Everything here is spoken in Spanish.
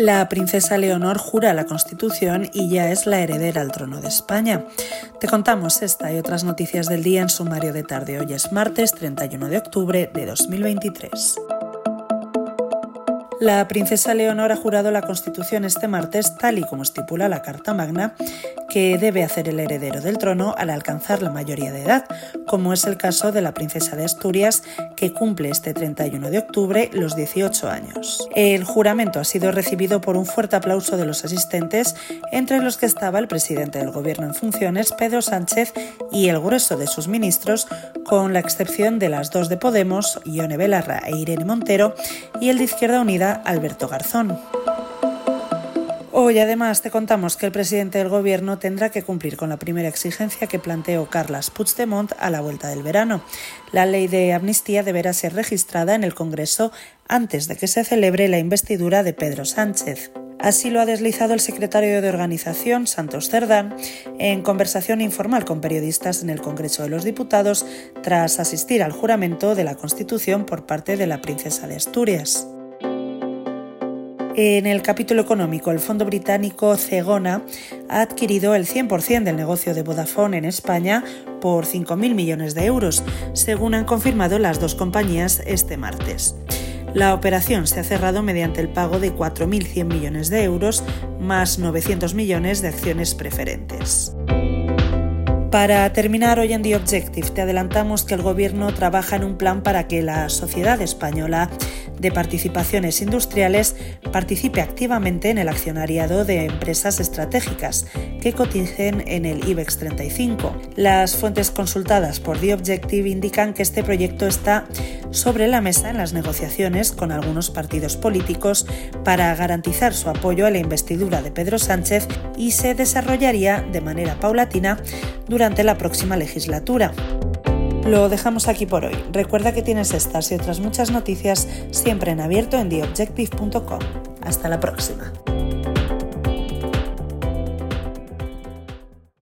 La princesa Leonor jura la Constitución y ya es la heredera al trono de España. Te contamos esta y otras noticias del día en sumario de tarde. Hoy es martes 31 de octubre de 2023. La princesa Leonor ha jurado la Constitución este martes, tal y como estipula la Carta Magna, que debe hacer el heredero del trono al alcanzar la mayoría de edad, como es el caso de la princesa de Asturias, que cumple este 31 de octubre los 18 años. El juramento ha sido recibido por un fuerte aplauso de los asistentes, entre los que estaba el presidente del gobierno en funciones, Pedro Sánchez, y el grueso de sus ministros, con la excepción de las dos de Podemos, Ione Belarra e Irene Montero, y el de Izquierda Unida, Alberto Garzón. Hoy además te contamos que el presidente del gobierno tendrá que cumplir con la primera exigencia que planteó Carlas Puigdemont a la vuelta del verano. La ley de amnistía deberá ser registrada en el Congreso antes de que se celebre la investidura de Pedro Sánchez. Así lo ha deslizado el secretario de organización, Santos Cerdán, en conversación informal con periodistas en el Congreso de los Diputados tras asistir al juramento de la Constitución por parte de la princesa de Asturias. En el capítulo económico, el fondo británico Cegona ha adquirido el 100% del negocio de Vodafone en España por 5.000 millones de euros, según han confirmado las dos compañías este martes. La operación se ha cerrado mediante el pago de 4.100 millones de euros más 900 millones de acciones preferentes. Para terminar hoy en The Objective, te adelantamos que el Gobierno trabaja en un plan para que la sociedad española de participaciones industriales participe activamente en el accionariado de empresas estratégicas que coticen en el IBEX 35. Las fuentes consultadas por The Objective indican que este proyecto está sobre la mesa en las negociaciones con algunos partidos políticos para garantizar su apoyo a la investidura de Pedro Sánchez y se desarrollaría de manera paulatina durante la próxima legislatura. Lo dejamos aquí por hoy. Recuerda que tienes estas y otras muchas noticias siempre en abierto en theobjective.com. Hasta la próxima.